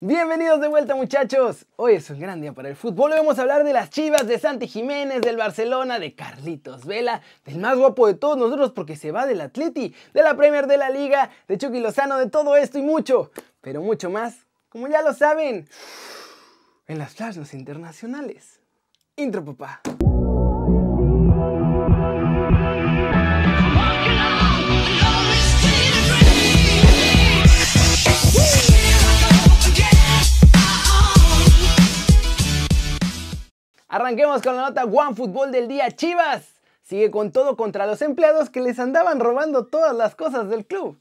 Bienvenidos de vuelta muchachos. Hoy es un gran día para el fútbol. Vamos a hablar de las Chivas, de Santi Jiménez, del Barcelona, de Carlitos Vela, del más guapo de todos nosotros porque se va del Atleti, de la Premier de la Liga, de Chucky Lozano, de todo esto y mucho, pero mucho más, como ya lo saben, en las flashes internacionales. Intro papá. Arranquemos con la nota One Fútbol del día. Chivas sigue con todo contra los empleados que les andaban robando todas las cosas del club.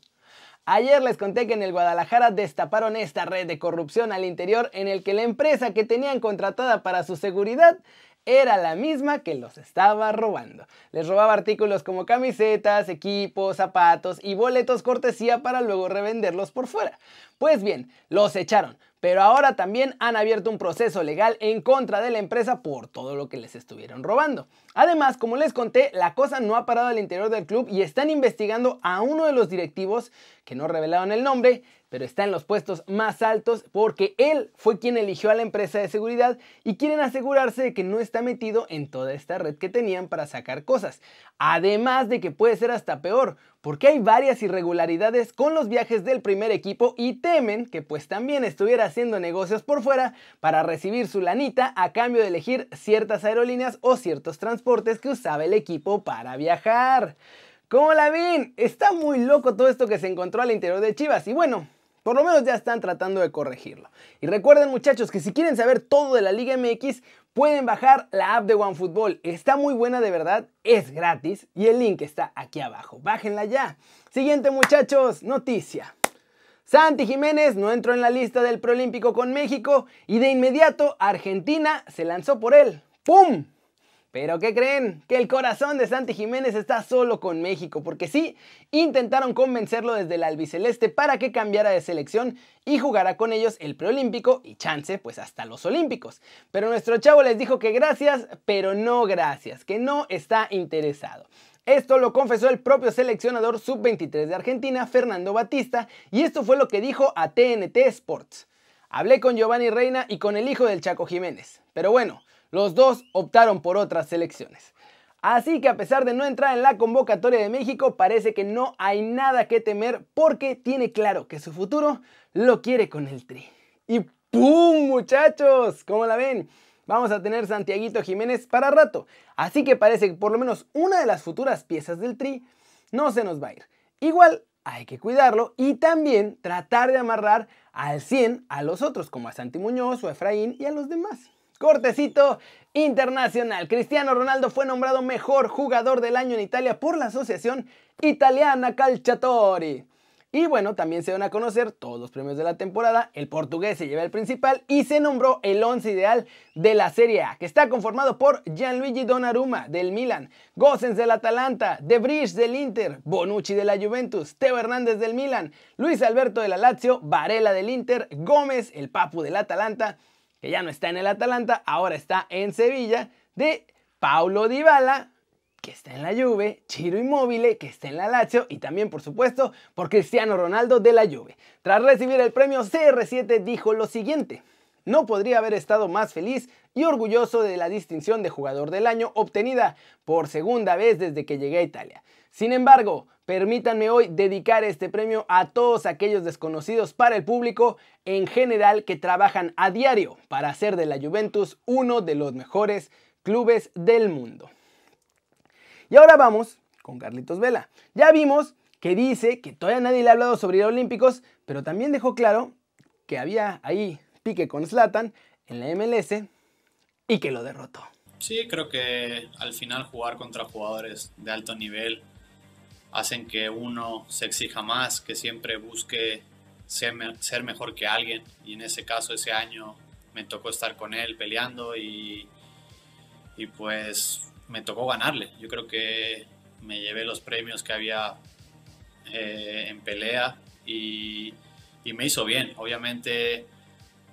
Ayer les conté que en el Guadalajara destaparon esta red de corrupción al interior en el que la empresa que tenían contratada para su seguridad era la misma que los estaba robando. Les robaba artículos como camisetas, equipos, zapatos y boletos cortesía para luego revenderlos por fuera. Pues bien, los echaron, pero ahora también han abierto un proceso legal en contra de la empresa por todo lo que les estuvieron robando. Además, como les conté, la cosa no ha parado al interior del club y están investigando a uno de los directivos, que no revelaron el nombre, pero está en los puestos más altos porque él fue quien eligió a la empresa de seguridad y quieren asegurarse de que no está metido en toda esta red que tenían para sacar cosas. Además de que puede ser hasta peor, porque hay varias irregularidades con los viajes del primer equipo y temen que pues también estuviera haciendo negocios por fuera para recibir su lanita a cambio de elegir ciertas aerolíneas o ciertos transportes que usaba el equipo para viajar. ¿Cómo la ven? Está muy loco todo esto que se encontró al interior de Chivas y bueno, por lo menos ya están tratando de corregirlo. Y recuerden muchachos que si quieren saber todo de la Liga MX, pueden bajar la app de OneFootball. Está muy buena de verdad, es gratis y el link está aquí abajo. Bájenla ya. Siguiente muchachos, noticia. Santi Jiménez no entró en la lista del preolímpico con México y de inmediato Argentina se lanzó por él. ¡Pum! Pero ¿qué creen? Que el corazón de Santi Jiménez está solo con México, porque sí, intentaron convencerlo desde el albiceleste para que cambiara de selección y jugara con ellos el preolímpico y chance, pues hasta los olímpicos. Pero nuestro chavo les dijo que gracias, pero no gracias, que no está interesado. Esto lo confesó el propio seleccionador sub-23 de Argentina, Fernando Batista, y esto fue lo que dijo a TNT Sports. Hablé con Giovanni Reina y con el hijo del Chaco Jiménez, pero bueno, los dos optaron por otras selecciones. Así que a pesar de no entrar en la convocatoria de México, parece que no hay nada que temer porque tiene claro que su futuro lo quiere con el Tri. Y ¡pum! muchachos, ¿cómo la ven? Vamos a tener Santiaguito Jiménez para rato. Así que parece que por lo menos una de las futuras piezas del Tri no se nos va a ir. Igual hay que cuidarlo y también tratar de amarrar al 100 a los otros, como a Santi Muñoz o a Efraín y a los demás. Cortecito internacional. Cristiano Ronaldo fue nombrado mejor jugador del año en Italia por la Asociación Italiana Calciatori. Y bueno, también se van a conocer todos los premios de la temporada. El portugués se lleva el principal y se nombró el 11 ideal de la Serie A, que está conformado por Gianluigi Donnarumma del Milan, Gossens del Atalanta, De Vrij del Inter, Bonucci de la Juventus, Teo Hernández del Milan, Luis Alberto de la Lazio, Varela del Inter, Gómez, el Papu del Atalanta, que ya no está en el Atalanta, ahora está en Sevilla, de Paulo Dybala, que está en la Juve, Chiro Immobile, que está en la Lazio, y también, por supuesto, por Cristiano Ronaldo de la Juve. Tras recibir el premio CR7 dijo lo siguiente: No podría haber estado más feliz y orgulloso de la distinción de jugador del año obtenida por segunda vez desde que llegué a Italia. Sin embargo, permítanme hoy dedicar este premio a todos aquellos desconocidos para el público en general que trabajan a diario para hacer de la Juventus uno de los mejores clubes del mundo. Y ahora vamos con Carlitos Vela. Ya vimos que dice que todavía nadie le ha hablado sobre los Olímpicos, pero también dejó claro que había ahí pique con Slatan en la MLS y que lo derrotó. Sí, creo que al final jugar contra jugadores de alto nivel hacen que uno se exija más, que siempre busque ser, mejor que alguien. Y en ese caso, ese año me tocó estar con él peleando y, y pues me tocó ganarle. Yo creo que me llevé los premios que había eh, en pelea y, y me hizo bien. Obviamente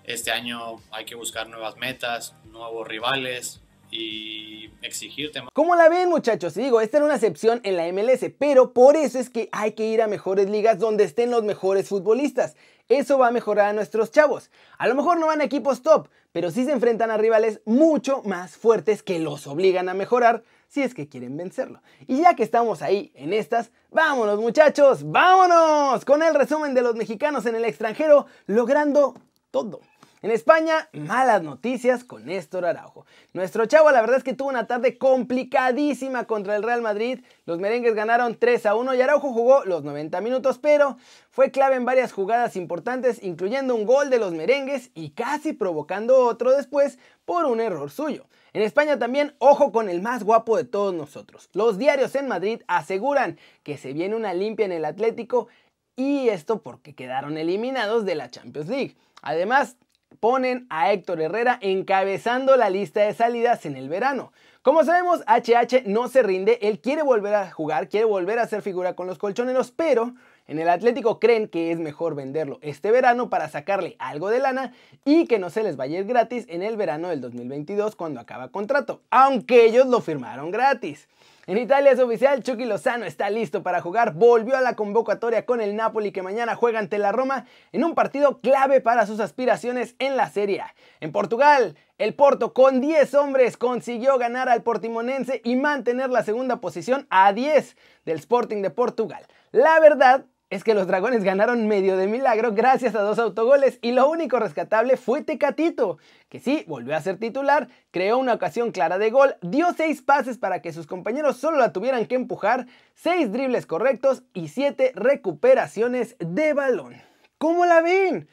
este año hay que buscar nuevas metas, nuevos rivales y exigirte más. ¿Cómo la ven muchachos? Digo, esta era una excepción en la MLS, pero por eso es que hay que ir a mejores ligas donde estén los mejores futbolistas. Eso va a mejorar a nuestros chavos. A lo mejor no van a equipos top, pero sí se enfrentan a rivales mucho más fuertes que los obligan a mejorar si es que quieren vencerlo. Y ya que estamos ahí en estas, vámonos muchachos, vámonos con el resumen de los mexicanos en el extranjero logrando todo. En España, malas noticias con Néstor Araujo. Nuestro chavo la verdad es que tuvo una tarde complicadísima contra el Real Madrid. Los merengues ganaron 3 a 1 y Araujo jugó los 90 minutos, pero fue clave en varias jugadas importantes, incluyendo un gol de los merengues y casi provocando otro después por un error suyo. En España también, ojo con el más guapo de todos nosotros. Los diarios en Madrid aseguran que se viene una limpia en el Atlético y esto porque quedaron eliminados de la Champions League. Además, ponen a Héctor Herrera encabezando la lista de salidas en el verano. Como sabemos, HH no se rinde, él quiere volver a jugar, quiere volver a hacer figura con los colchoneros, pero en el Atlético creen que es mejor venderlo este verano para sacarle algo de lana y que no se les vaya a ir gratis en el verano del 2022 cuando acaba contrato, aunque ellos lo firmaron gratis. En Italia es oficial, Chucky Lozano está listo para jugar, volvió a la convocatoria con el Napoli que mañana juega ante la Roma en un partido clave para sus aspiraciones en la Serie. En Portugal, el Porto con 10 hombres consiguió ganar al Portimonense y mantener la segunda posición a 10 del Sporting de Portugal. La verdad es que los dragones ganaron medio de milagro gracias a dos autogoles y lo único rescatable fue Tecatito, que sí, volvió a ser titular, creó una ocasión clara de gol, dio seis pases para que sus compañeros solo la tuvieran que empujar, seis dribles correctos y siete recuperaciones de balón. ¿Cómo la ven?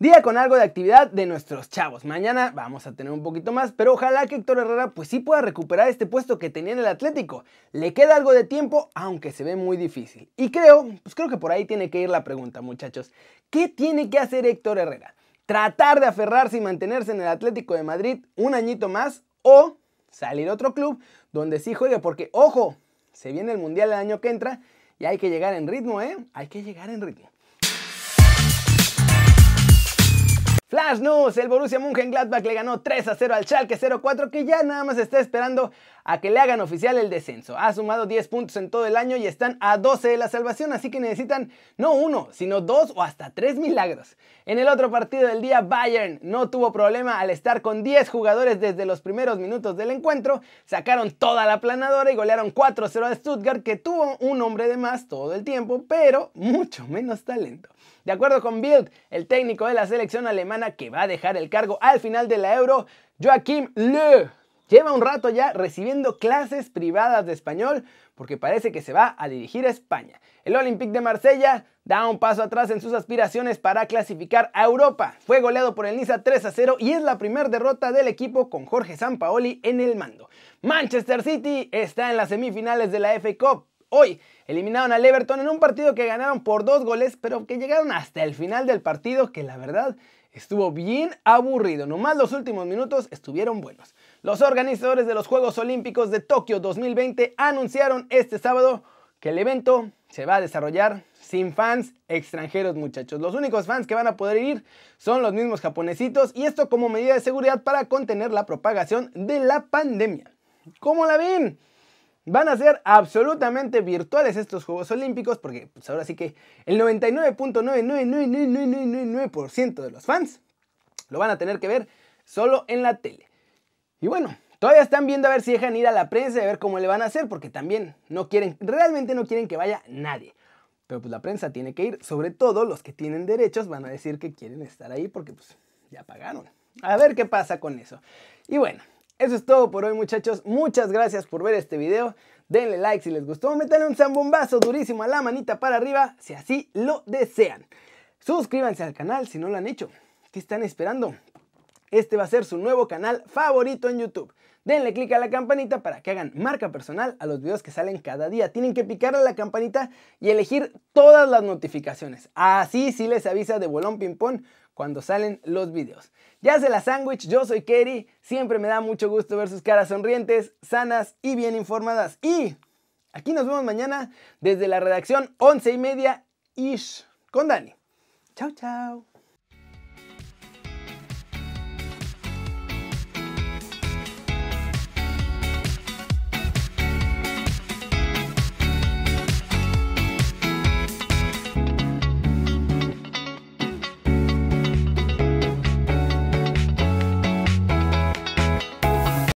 Día con algo de actividad de nuestros chavos. Mañana vamos a tener un poquito más, pero ojalá que Héctor Herrera pues sí pueda recuperar este puesto que tenía en el Atlético. Le queda algo de tiempo, aunque se ve muy difícil. Y creo, pues creo que por ahí tiene que ir la pregunta, muchachos. ¿Qué tiene que hacer Héctor Herrera? ¿Tratar de aferrarse y mantenerse en el Atlético de Madrid un añito más o salir a otro club donde sí juegue? Porque, ojo, se viene el Mundial el año que entra y hay que llegar en ritmo, ¿eh? Hay que llegar en ritmo. Flash News, el Borussia Mönchengladbach le ganó 3 a 0 al Schalke 04 que ya nada más está esperando a que le hagan oficial el descenso. Ha sumado 10 puntos en todo el año y están a 12 de la salvación, así que necesitan no uno, sino dos o hasta tres milagros. En el otro partido del día, Bayern no tuvo problema al estar con 10 jugadores desde los primeros minutos del encuentro, sacaron toda la planadora y golearon 4-0 a Stuttgart que tuvo un hombre de más todo el tiempo, pero mucho menos talento. De acuerdo con Bild, el técnico de la selección alemana que va a dejar el cargo al final de la Euro, Joachim Le, lleva un rato ya recibiendo clases privadas de español porque parece que se va a dirigir a España. El Olympique de Marsella da un paso atrás en sus aspiraciones para clasificar a Europa. Fue goleado por el Niza 3 a 0 y es la primera derrota del equipo con Jorge Sampaoli en el mando. Manchester City está en las semifinales de la FA Cup. Hoy eliminaron al Everton en un partido que ganaron por dos goles, pero que llegaron hasta el final del partido, que la verdad estuvo bien aburrido. Nomás los últimos minutos estuvieron buenos. Los organizadores de los Juegos Olímpicos de Tokio 2020 anunciaron este sábado que el evento se va a desarrollar sin fans extranjeros, muchachos. Los únicos fans que van a poder ir son los mismos japonesitos y esto como medida de seguridad para contener la propagación de la pandemia. ¿Cómo la ven? Van a ser absolutamente virtuales estos Juegos Olímpicos porque pues ahora sí que el 99.99999% de los fans lo van a tener que ver solo en la tele. Y bueno, todavía están viendo a ver si dejan ir a la prensa y a ver cómo le van a hacer porque también no quieren, realmente no quieren que vaya nadie. Pero pues la prensa tiene que ir, sobre todo los que tienen derechos van a decir que quieren estar ahí porque pues ya pagaron. A ver qué pasa con eso. Y bueno, eso es todo por hoy muchachos, muchas gracias por ver este video, denle like si les gustó, métanle un zambombazo durísimo a la manita para arriba si así lo desean. Suscríbanse al canal si no lo han hecho, ¿qué están esperando? Este va a ser su nuevo canal favorito en YouTube. Denle click a la campanita para que hagan marca personal a los videos que salen cada día. Tienen que picar a la campanita y elegir todas las notificaciones. Así sí les avisa de Bolón Ping Pong cuando salen los videos. Ya se la sándwich, yo soy Kerry, siempre me da mucho gusto ver sus caras sonrientes, sanas y bien informadas. Y aquí nos vemos mañana desde la redacción 11 y media ish con Dani. Chao, chao.